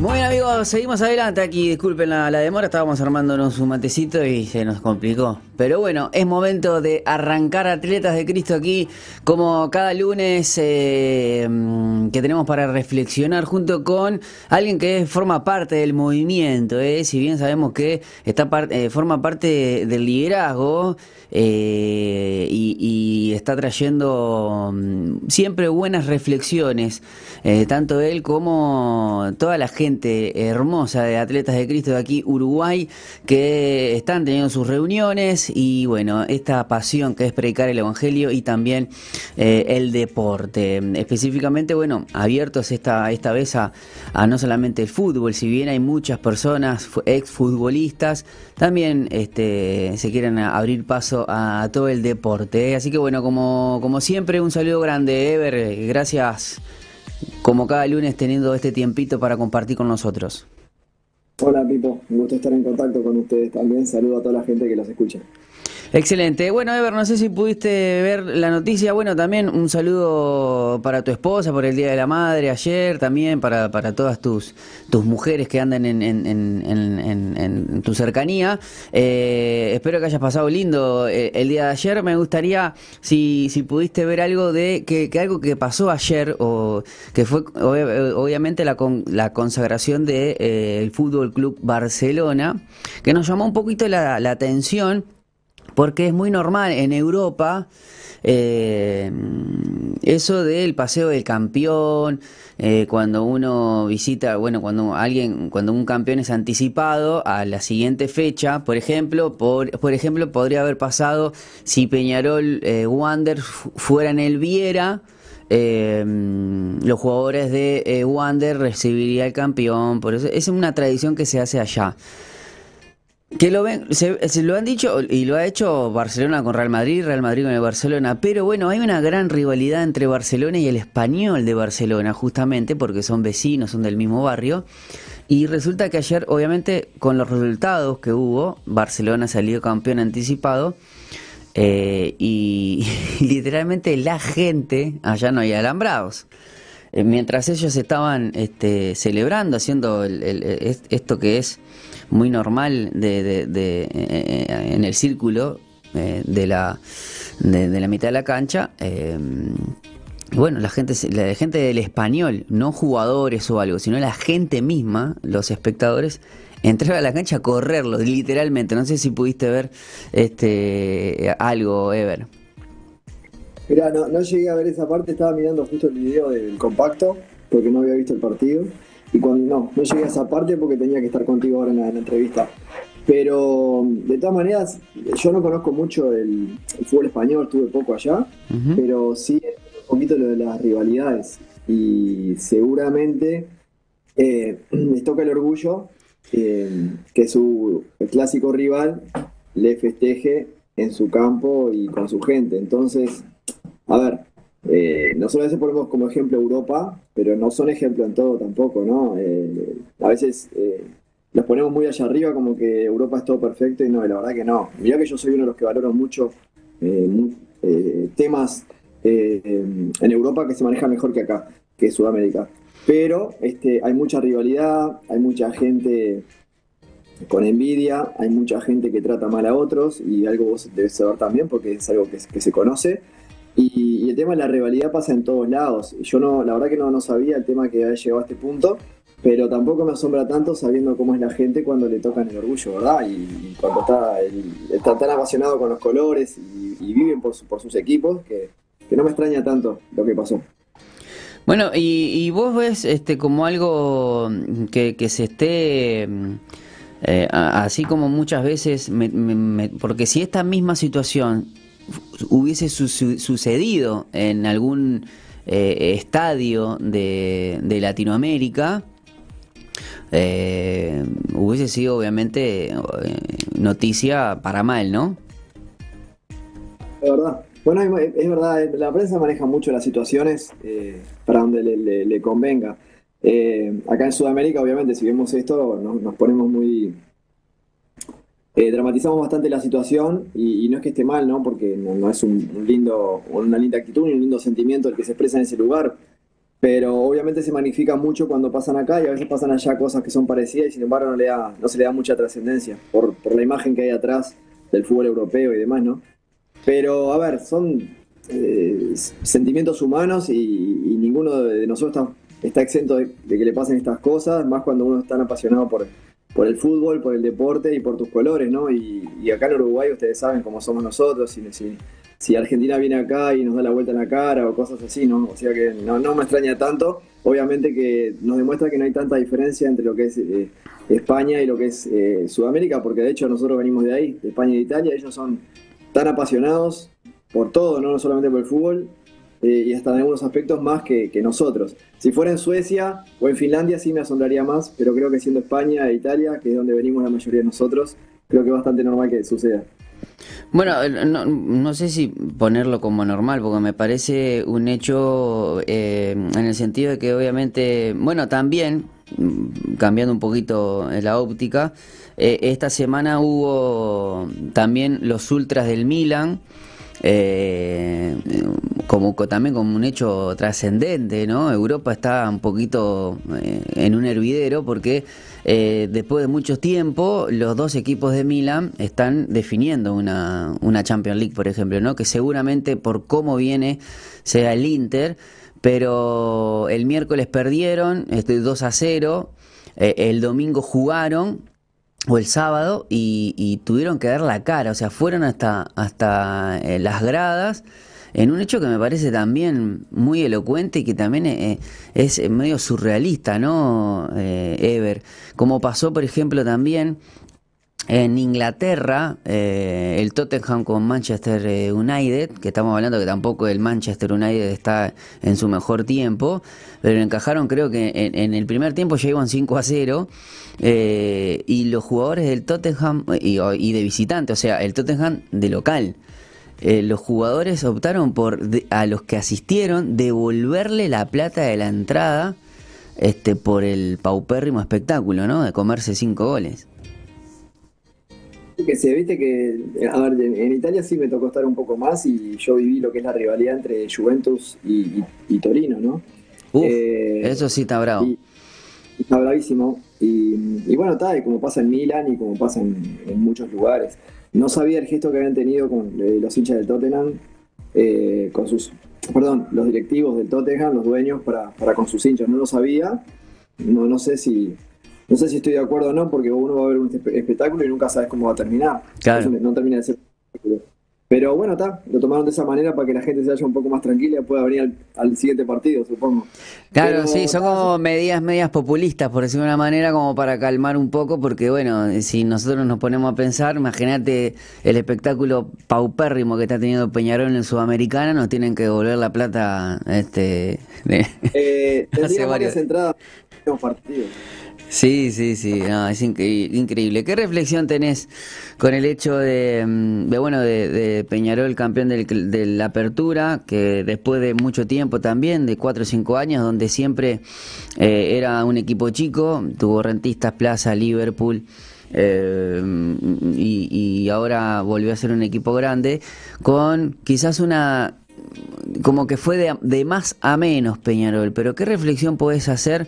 Muy bien amigos, seguimos adelante aquí, disculpen la, demora, estábamos armándonos un matecito y se nos complicó. Pero bueno, es momento de arrancar Atletas de Cristo aquí, como cada lunes eh, que tenemos para reflexionar junto con alguien que forma parte del movimiento, eh, si bien sabemos que está eh, forma parte del liderazgo y, y, está trayendo mm, siempre buenas reflexiones, tanto él como toda la gente hermosa de Atletas de Cristo de aquí, Uruguay, que están teniendo sus reuniones y bueno, esta pasión que es predicar el Evangelio y también eh, el deporte. Específicamente, bueno, abiertos esta, esta vez a, no solamente el fútbol, si bien hay muchas personas, exfutbolistas, también este, se quieren abrir paso a, todo el deporte. Así que bueno, como, como siempre, un saludo grande, Ever, gracias como cada lunes teniendo este tiempito para compartir con nosotros. Hola Pipo, me gusta estar en contacto con ustedes también. Saludo a toda la gente que los escucha. Excelente. Bueno, Ever, no sé si pudiste ver la noticia. Bueno, también un saludo para tu esposa por el Día de la Madre ayer, también para, para todas tus, tus mujeres que andan en, en, en, tu cercanía. Eh, espero que hayas pasado lindo eh, el, día de ayer. Me gustaría, si, si pudiste ver algo de que, que algo que pasó ayer, o que fue obviamente la, con, la consagración del de, eh, Fútbol Club Barcelona, que nos llamó un poquito la, la atención porque es muy normal en Europa eh, eso del paseo del campeón, eh, cuando uno visita, bueno, cuando alguien, cuando un campeón es anticipado a la siguiente fecha, por ejemplo, por, por ejemplo, podría haber pasado si Peñarol eh, Wander fuera en el Viera. Eh, los jugadores de Wander recibiría el campeón, por eso es una tradición que se hace allá. Que lo ven, se, lo han dicho y lo ha hecho Barcelona con Real Madrid, Real Madrid con el Barcelona, pero bueno, hay una gran rivalidad entre Barcelona y el español de Barcelona, justamente porque son vecinos, son del mismo barrio. Y resulta que ayer, obviamente, con los resultados que hubo, Barcelona salió campeón anticipado. Eh, y, literalmente la gente, allá no hay alambrados. Eh, mientras ellos estaban este, celebrando, haciendo esto que es muy normal de, de, eh, en el círculo eh, de, la, de, la mitad de la cancha. Eh, bueno, la gente, la gente del español, no jugadores o algo, sino la gente misma, los espectadores, entraron a la cancha a correrlo, literalmente. No sé si pudiste ver este algo, Ever. Mira, no, no llegué a ver esa parte, estaba mirando justo el video del compacto, porque no había visto el partido. Y cuando no, no llegué a esa parte porque tenía que estar contigo ahora en la, entrevista. Pero de todas maneras, yo no conozco mucho el, fútbol español, estuve poco allá, pero sí un poquito lo de las rivalidades. Y seguramente eh, les toca el orgullo eh, que su clásico rival le festeje en su campo y con su gente. Entonces, a ver, eh, nosotros a veces ponemos como ejemplo Europa, pero no son ejemplo en todo tampoco, ¿no? Eh, a veces eh, los ponemos muy allá arriba como que Europa es todo perfecto y no, la verdad que no. Mirá que yo soy uno de los que valoro mucho temas en Europa que se manejan mejor que acá, que Sudamérica. Pero este, hay mucha rivalidad, hay mucha gente con envidia, hay mucha gente que trata mal a otros y algo vos debes saber también porque es algo que, que se conoce. Y, el tema de la rivalidad pasa en todos lados. Yo no, la verdad que no, no sabía el tema que había llegado a este punto, pero tampoco me asombra tanto sabiendo cómo es la gente cuando le tocan el orgullo, ¿verdad? Y, cuando está, está, tan apasionado con los colores y, viven por, por sus equipos que, no me extraña tanto lo que pasó. Bueno, y, vos ves este como algo que, se esté... Eh, así como muchas veces, porque si esta misma situación hubiese sucedido en algún eh, estadio de, Latinoamérica, eh, hubiese sido obviamente eh, noticia para mal, ¿no? Es verdad. Bueno, es verdad, la prensa maneja mucho las situaciones para donde le, convenga. acá en Sudamérica, obviamente, si vemos esto, nos ponemos muy, eh, dramatizamos bastante la situación y, no es que esté mal, ¿no? Porque no, es un, lindo, una linda actitud ni un lindo sentimiento el que se expresa en ese lugar. pero obviamente se magnifica mucho cuando pasan acá y a veces pasan allá cosas que son parecidas y sin embargo no, le da, no se le da mucha trascendencia por, por la imagen que hay atrás del fútbol europeo y demás, ¿no? Pero, a ver, son eh, sentimientos humanos y, ninguno de nosotros está, exento de, que le pasen estas cosas, más cuando uno es tan apasionado por, por el fútbol, por el deporte y por tus colores, ¿no? Y, acá en Uruguay ustedes saben cómo somos nosotros, si, si, Argentina viene acá y nos da la vuelta en la cara o cosas así, ¿no? O sea que no, no me extraña tanto, obviamente que nos demuestra que no hay tanta diferencia entre lo que es eh, España y lo que es eh, Sudamérica, porque de hecho nosotros venimos de ahí, de España y de Italia, ellos son tan apasionados por todo, no solamente por el fútbol, eh, y hasta en algunos aspectos más que, nosotros. Si fuera en Suecia o en Finlandia sí me asombraría más, pero creo que siendo España e Italia, que es donde venimos la mayoría de nosotros, creo que es bastante normal que suceda. Bueno, eh, no, sé si ponerlo como normal, porque me parece un hecho eh, en el sentido de que obviamente, bueno, también, mm, cambiando un poquito la óptica, esta semana hubo también los ultras del Milan, eh, como también como un hecho trascendente, ¿no? Europa está un poquito eh, en un hervidero porque eh, después de mucho tiempo los dos equipos de Milan están definiendo una, una Champions League, por ejemplo, ¿no? Que seguramente por cómo viene sea el Inter, pero el miércoles perdieron este 2 a 0, eh, el domingo jugaron o el sábado y, tuvieron que dar la cara, o sea, fueron hasta, hasta eh, las gradas en un hecho que me parece también muy elocuente y que también eh, es medio surrealista, ¿no, eh, Ever? Como pasó, por ejemplo, también en Inglaterra, eh, el Tottenham con Manchester eh, United, que estamos hablando que tampoco el Manchester United está en su mejor tiempo, pero encajaron creo que en, el primer tiempo ya iban 5 a 0 eh, y los jugadores del Tottenham y, de visitante, o sea, el Tottenham de local. los jugadores optaron por a los que asistieron devolverle la plata de la entrada este por el paupérrimo espectáculo, ¿no? De comerse cinco goles que se viste que, a ver, en, Italia sí me tocó estar un poco más y yo viví lo que es la rivalidad entre Juventus y, Torino, ¿no? Eh, eso sí está bravo. está bravísimo. Y, bueno, está, y como pasa en Milan y como pasa en, muchos lugares. No sabía el gesto que habían tenido con eh, los hinchas del Tottenham, eh, con sus, perdón, los directivos del Tottenham, los dueños, para, para con sus hinchas. No lo sabía. No, no sé si, no sé si estoy de acuerdo o no, porque uno va a ver un espectáculo y nunca sabes cómo va a terminar. Claro. no termina de ser pero bueno, está, lo tomaron de esa manera para que la gente se vaya un poco más tranquila y pueda venir al, siguiente partido, supongo. Claro, sí, son como medidas medias populistas, por decirlo de una manera, como para calmar un poco, porque bueno, si nosotros nos ponemos a pensar, imagínate el espectáculo paupérrimo que está teniendo Peñarol en Sudamericana, nos tienen que devolver la plata este eh, varias entradas partidos. Sí, sí, sí, es increíble. ¿Qué reflexión tenés con el hecho de, mm, bueno, de, Peñarol, campeón de la apertura, que después de mucho tiempo también, de cuatro o cinco años, donde siempre eh, era un equipo chico, tuvo Rentistas, Plaza, Liverpool, eh, y, ahora volvió a ser un equipo grande, con quizás una como que fue de, de más a menos Peñarol, pero ¿qué reflexión podés hacer?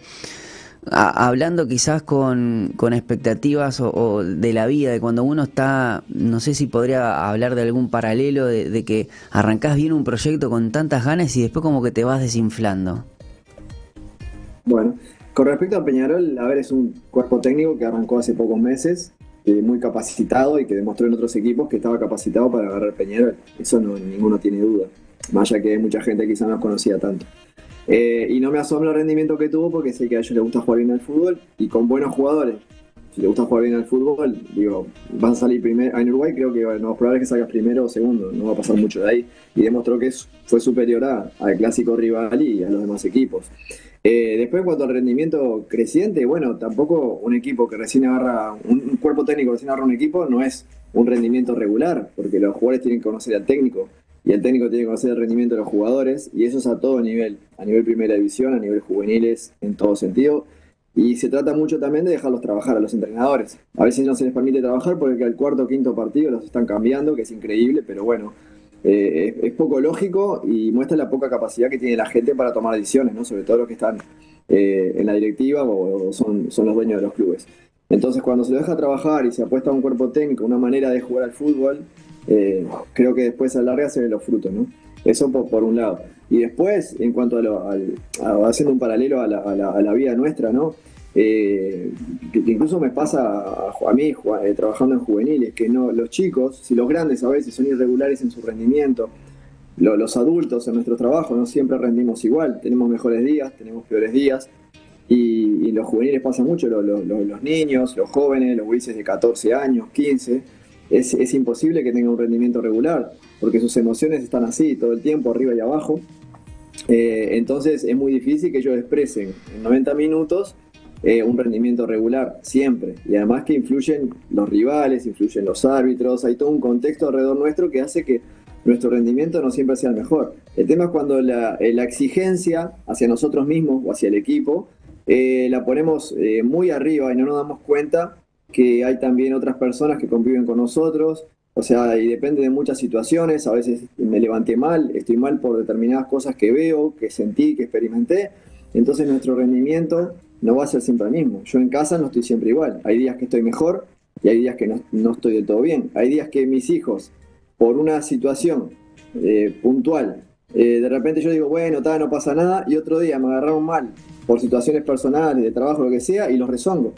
Hablando quizás con, con expectativas o, de la vida, de cuando uno está, no sé si podría hablar de algún paralelo, de, que arrancás bien un proyecto con tantas ganas y después como que te vas desinflando. Bueno, con respecto a Peñarol, a ver, es un cuerpo técnico que arrancó hace pocos meses, eh, muy capacitado y que demostró en otros equipos que estaba capacitado para agarrar Peñarol. Eso no ninguno tiene duda. Más allá que mucha gente quizás no conocía tanto. Eh, y no me asombra el rendimiento que tuvo porque sé que a ellos les gusta jugar bien al fútbol y con buenos jugadores. Si les gusta jugar bien al fútbol, digo, vas a salir primero. En Uruguay creo que no es probable que salgas primero o segundo, no va a pasar mucho de ahí. Y demostró que fue superior al clásico rival y a los demás equipos. Eh, después, en cuanto al rendimiento creciente, bueno, tampoco un equipo que recién agarra, un, cuerpo técnico recién agarra un equipo no es un rendimiento regular, porque los jugadores tienen que conocer al técnico y el técnico tiene que conocer el rendimiento de los jugadores y eso es a todo nivel, a nivel primera división, a nivel juveniles, en todo sentido. Y se trata mucho también de dejarlos trabajar a los entrenadores. A veces no se les permite trabajar porque al cuarto o quinto partido los están cambiando, que es increíble, pero bueno, eh, es, poco lógico y muestra la poca capacidad que tiene la gente para tomar decisiones, ¿no? sobre todo los que están eh, en la directiva o, son, son los dueños de los clubes. Entonces, cuando se lo deja trabajar y se apuesta a un cuerpo técnico, una manera de jugar al fútbol, eh, creo que después a la larga se ven los frutos, ¿no? Eso por, un lado. Y después, en cuanto a, lo, haciendo un paralelo a la, a la, vida nuestra, ¿no? Eh, incluso me pasa a, mí eh, trabajando en juveniles, que no los chicos, si los grandes a veces son irregulares en su rendimiento, los adultos en nuestro trabajo no siempre rendimos igual, tenemos mejores días, tenemos peores días, y, los juveniles pasa mucho, los niños, los jóvenes, los güeyes de 14 años, 15, es, es imposible que tengan un rendimiento regular, porque sus emociones están así todo el tiempo, arriba y abajo. Eh, entonces es muy difícil que ellos expresen en 90 minutos eh, un rendimiento regular, siempre. Y además que influyen los rivales, influyen los árbitros, hay todo un contexto alrededor nuestro que hace que nuestro rendimiento no siempre sea el mejor. El tema es cuando la, eh, exigencia hacia nosotros mismos o hacia el equipo eh, la ponemos muy arriba y no nos damos cuenta que hay también otras personas que conviven con nosotros. O sea, y depende de muchas situaciones. A veces me levanté mal, estoy mal por determinadas cosas que veo, que sentí, que experimenté. Entonces nuestro rendimiento no va a ser siempre el mismo. Yo en casa no estoy siempre igual. Hay días que estoy mejor y hay días que no, estoy del todo bien. Hay días que mis hijos, por una situación eh, puntual, eh, de repente yo digo, bueno, no pasa nada, y otro día me agarraron mal por situaciones personales, de trabajo, lo que sea, y los rezongo.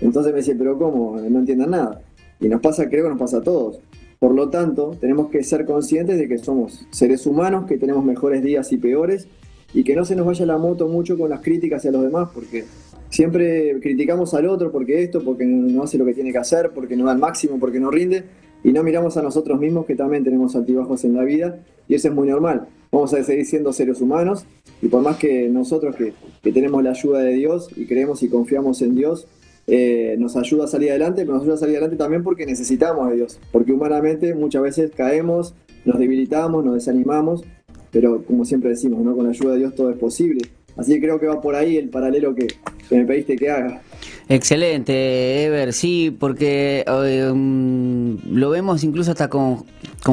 Entonces me dice, pero ¿cómo? No entiendan nada. Y nos pasa, creo que nos pasa a todos. Por lo tanto, tenemos que ser conscientes de que somos seres humanos, que tenemos mejores días y peores, y que no se nos vaya la moto mucho con las críticas hacia los demás, porque siempre criticamos al otro porque esto, porque no hace lo que tiene que hacer, porque no da el máximo, porque no rinde, y no miramos a nosotros mismos que también tenemos altibajos en la vida, y eso es muy normal. Vamos a seguir siendo seres humanos, y por más que nosotros que, tenemos la ayuda de Dios y creemos y confiamos en Dios, eh, nos ayuda a salir adelante, pero nos ayuda a salir adelante también porque necesitamos de Dios, porque humanamente muchas veces caemos, nos debilitamos, nos desanimamos, pero como siempre decimos, ¿no? con la ayuda de Dios todo es posible. Así que creo que va por ahí el paralelo que, me pediste que haga. Excelente, Ever, sí, porque um, lo vemos incluso hasta con,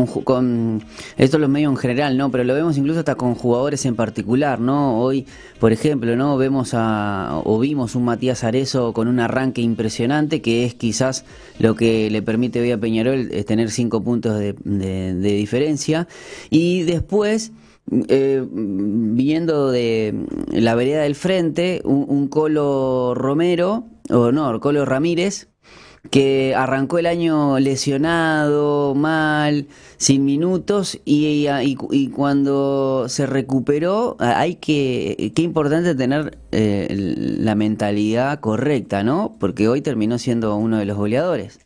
con, esto lo medio en general, ¿no? Pero lo vemos incluso hasta con jugadores en particular, ¿no? Hoy, por ejemplo, ¿no? Vemos a, o vimos un Matías Arezo con un arranque impresionante, que es quizás lo que le permite hoy a Peñarol es tener cinco puntos de, diferencia. Y después eh, viendo de la vereda del frente, un, Colo Romero, o no, Colo Ramírez, que arrancó el año lesionado, mal, sin minutos, y, y, cuando se recuperó, hay que, qué importante tener eh, la mentalidad correcta, ¿no? Porque hoy terminó siendo uno de los goleadores.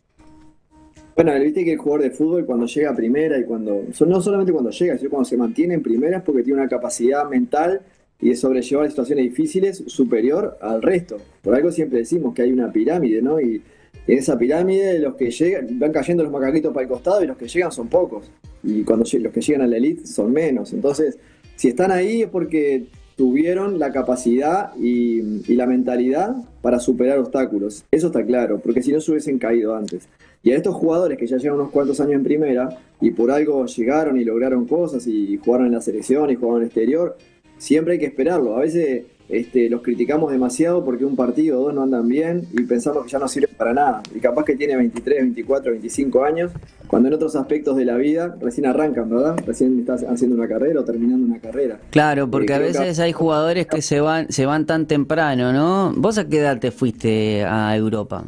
Bueno, viste que el jugador de fútbol cuando llega a primera y cuando, no solamente cuando llega, sino cuando se mantiene en primera es porque tiene una capacidad mental y de sobrellevar situaciones difíciles superior al resto. Por algo siempre decimos que hay una pirámide, ¿no? Y en esa pirámide los que llegan, van cayendo los macaquitos para el costado y los que llegan son pocos. Y cuando los que llegan a la elite son menos. Entonces, si están ahí es porque tuvieron la capacidad y, y la mentalidad para superar obstáculos. Eso está claro, porque si no se hubiesen caído antes. Y a estos jugadores que ya llevan unos cuantos años en primera y por algo llegaron y lograron cosas y jugaron en la selección y jugaron en el exterior, siempre hay que esperarlo. A veces este, los criticamos demasiado porque un partido o dos no andan bien y pensamos que ya no sirven para nada. Y capaz que tiene 23, 24, 25 años, cuando en otros aspectos de la vida recién arrancan, ¿verdad? Recién estás haciendo una carrera o terminando una carrera. Claro, porque eh, a veces hay jugadores que se van, se van tan temprano, ¿no? ¿Vos a qué edad te fuiste a Europa?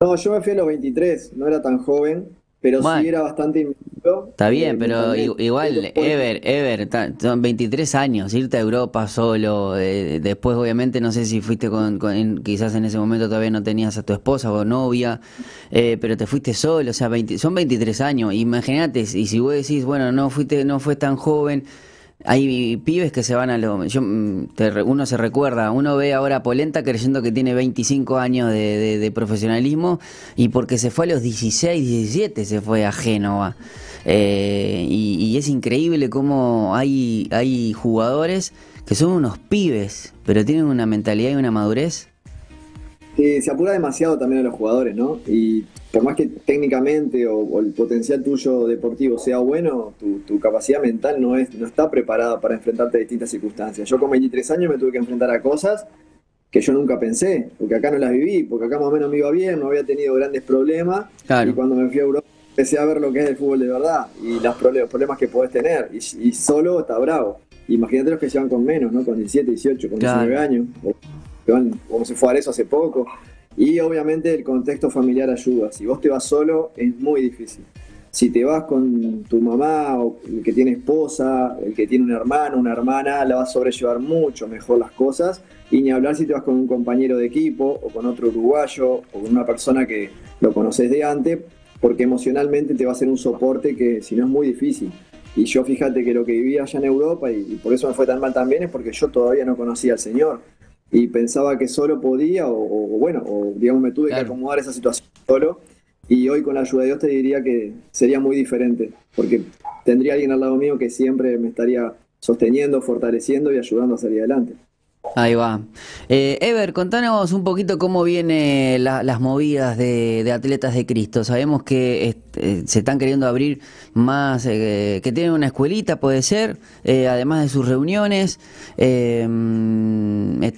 No, yo me fui a los 23, no era tan joven, pero sí era bastante Está bien, eh, pero igual, Ever, Ever, son 23 años, irte a Europa solo, eh, después obviamente no sé si fuiste con, quizás en ese momento todavía no tenías a tu esposa o novia, eh, pero te fuiste solo, o sea, son 23 años, imagínate, y si vos decís, bueno, no fuiste, no fue tan joven, hay pibes que se van a lo. Yo, mm, uno se recuerda, uno ve ahora a Polenta creyendo que tiene 25 años de, profesionalismo y porque se fue a los 16, 17 se fue a Génova. Eh, y, es increíble cómo hay, hay jugadores que son unos pibes, pero tienen una mentalidad y una madurez. Se apura demasiado también a los jugadores, ¿no? Y por más que técnicamente o, el potencial tuyo deportivo sea bueno, tu, capacidad mental no, es, no está preparada para enfrentarte a distintas circunstancias. Yo con 23 años me tuve que enfrentar a cosas que yo nunca pensé, porque acá no las viví, porque acá más o menos me iba bien, no había tenido grandes problemas, y cuando me fui a Europa empecé a ver lo que es el fútbol de verdad y los problemas que podés tener, y, solo está bravo. Imagínate los que se van con menos, ¿no? Con 17, 18, con 19 años, como se fue a eso hace poco. Y obviamente el contexto familiar ayuda. Si vos te vas solo, es muy difícil. Si te vas con tu mamá o el que tiene esposa, el que tiene un hermano, una hermana, la vas a sobrellevar mucho mejor las cosas. Y ni hablar si te vas con un compañero de equipo o con otro uruguayo o con una persona que lo conoces de antes, porque emocionalmente te va a ser un soporte que si no es muy difícil. Y yo fíjate que lo que vivía allá en Europa, y, por eso me fue tan mal también, es porque yo todavía no conocía al Señor. Y pensaba que solo podía, o, bueno, o digamos me tuve que acomodar esa situación solo. Y hoy con la ayuda de Dios te diría que sería muy diferente, porque tendría alguien al lado mío que siempre me estaría sosteniendo, fortaleciendo y ayudando a salir adelante. Ahí va. Eh, Ever, contanos un poquito cómo vienen las movidas de, Atletas de Cristo. Sabemos que eh, se están queriendo abrir más, eh, que tienen una escuelita, puede ser, además de sus reuniones.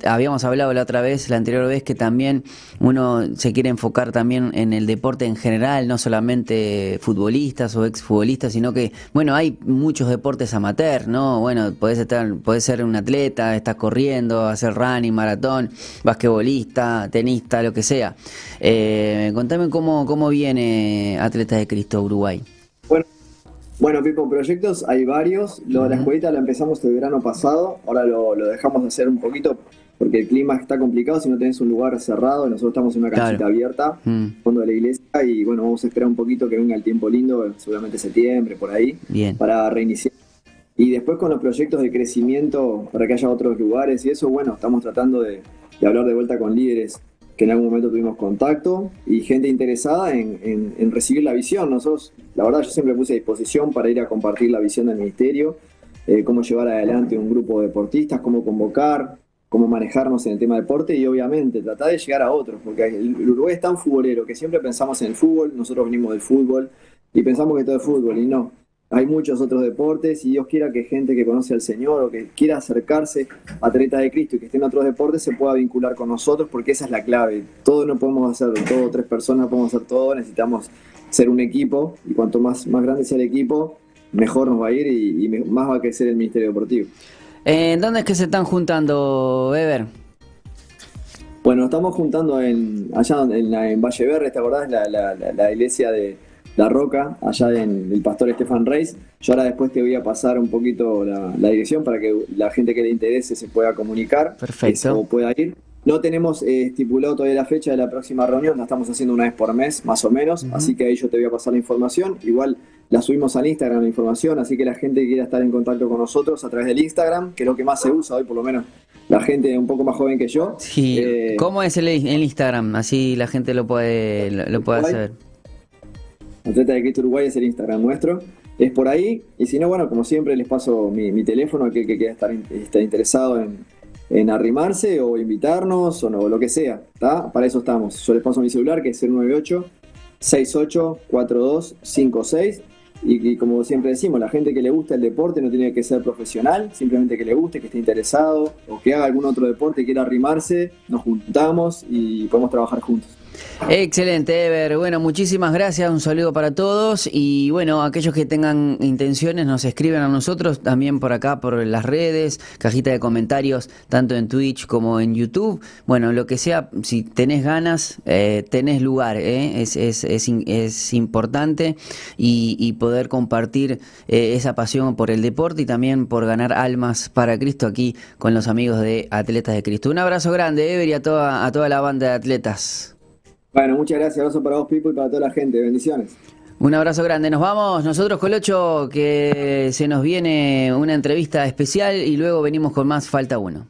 habíamos hablado la otra vez, la anterior vez, que también uno se quiere enfocar también en el deporte en general, no solamente futbolistas o exfutbolistas, sino que, bueno, hay muchos deportes amateur, ¿no? Bueno, puedes, estar, ser un atleta, estás corriendo hacer running, maratón, basquetbolista, tenista, lo que sea. Eh, contame cómo, cómo viene Atletas de Cristo Uruguay. Bueno, bueno, Pipo, proyectos hay varios. Lo de la escuelita lo empezamos el verano pasado, ahora lo, dejamos de hacer un poquito porque el clima está complicado si no tenés un lugar cerrado. Nosotros estamos en una canchita abierta, mm. fondo de la iglesia, y bueno, vamos a esperar un poquito que venga el tiempo lindo, seguramente septiembre, por ahí, para reiniciar y después con los proyectos de crecimiento para que haya otros lugares y eso, bueno, estamos tratando de, hablar de vuelta con líderes que en algún momento tuvimos contacto y gente interesada en, recibir la visión. Nosotros, la verdad, yo siempre puse a disposición para ir a compartir la visión del ministerio, eh, cómo llevar adelante un grupo de deportistas, cómo convocar, cómo manejarnos en el tema deporte y obviamente tratar de llegar a otros, porque el Uruguay es tan futbolero que siempre pensamos en el fútbol, nosotros venimos del fútbol y pensamos que todo es fútbol y no hay muchos otros deportes y Dios quiera que gente que conoce al Señor o que quiera acercarse a Treta de Cristo y que esté en otros deportes se pueda vincular con nosotros porque esa es la clave. Todo no podemos hacer, todo tres personas podemos hacer todo, necesitamos ser un equipo y cuanto más, más grande sea el equipo, mejor nos va a ir y, más va a crecer el Ministerio Deportivo. ¿En dónde es que se están juntando, Ever? Bueno, estamos juntando en, allá en, en Valle Verde, ¿te acordás? La, la, la iglesia de, la Roca, allá en el pastor Estefan Reis. Yo ahora después te voy a pasar un poquito la, dirección para que la gente que le interese se pueda comunicar. Perfecto. O pueda ir. No tenemos eh, estipulado todavía la fecha de la próxima reunión, la estamos haciendo una vez por mes, más o menos, así que ahí yo te voy a pasar la información. Igual la subimos al Instagram la información, así que la gente que quiera estar en contacto con nosotros a través del Instagram, que es lo que más se usa hoy, por lo menos la gente un poco más joven que yo. Sí. Eh, ¿Cómo es el, Instagram? Así la gente lo puede, lo, puede hacer. Atleta de Cristo Uruguay es el Instagram nuestro. Es por ahí. Y si no, bueno, como siempre, les paso mi, teléfono a aquel que quiera estar, interesado en, arrimarse o invitarnos o no, lo que sea. Para eso estamos. Yo les paso mi celular que es el 98 684256 y, y, como siempre decimos, la gente que le gusta el deporte no tiene que ser profesional, simplemente que le guste, que esté interesado o que haga algún otro deporte, quiera arrimarse, nos juntamos y podemos trabajar juntos. Excelente, Ever. Bueno, muchísimas gracias. Un saludo para todos. Y bueno, aquellos que tengan intenciones nos escriben a nosotros también por acá, por las redes, cajita de comentarios, tanto en Twitch como en YouTube. Bueno, lo que sea, si tenés ganas, eh, tenés lugar. ¿eh? Es, es, es, importante y, poder compartir eh, esa pasión por el deporte y también por ganar almas para Cristo aquí con los amigos de Atletas de Cristo. Un abrazo grande, Ever, y a toda, a toda la banda de atletas. Bueno, muchas gracias. Abrazo para vos, Pipo, y para toda la gente. Bendiciones. Un abrazo grande. Nos vamos nosotros, Colocho, que se nos viene una entrevista especial y luego venimos con más Falta Uno.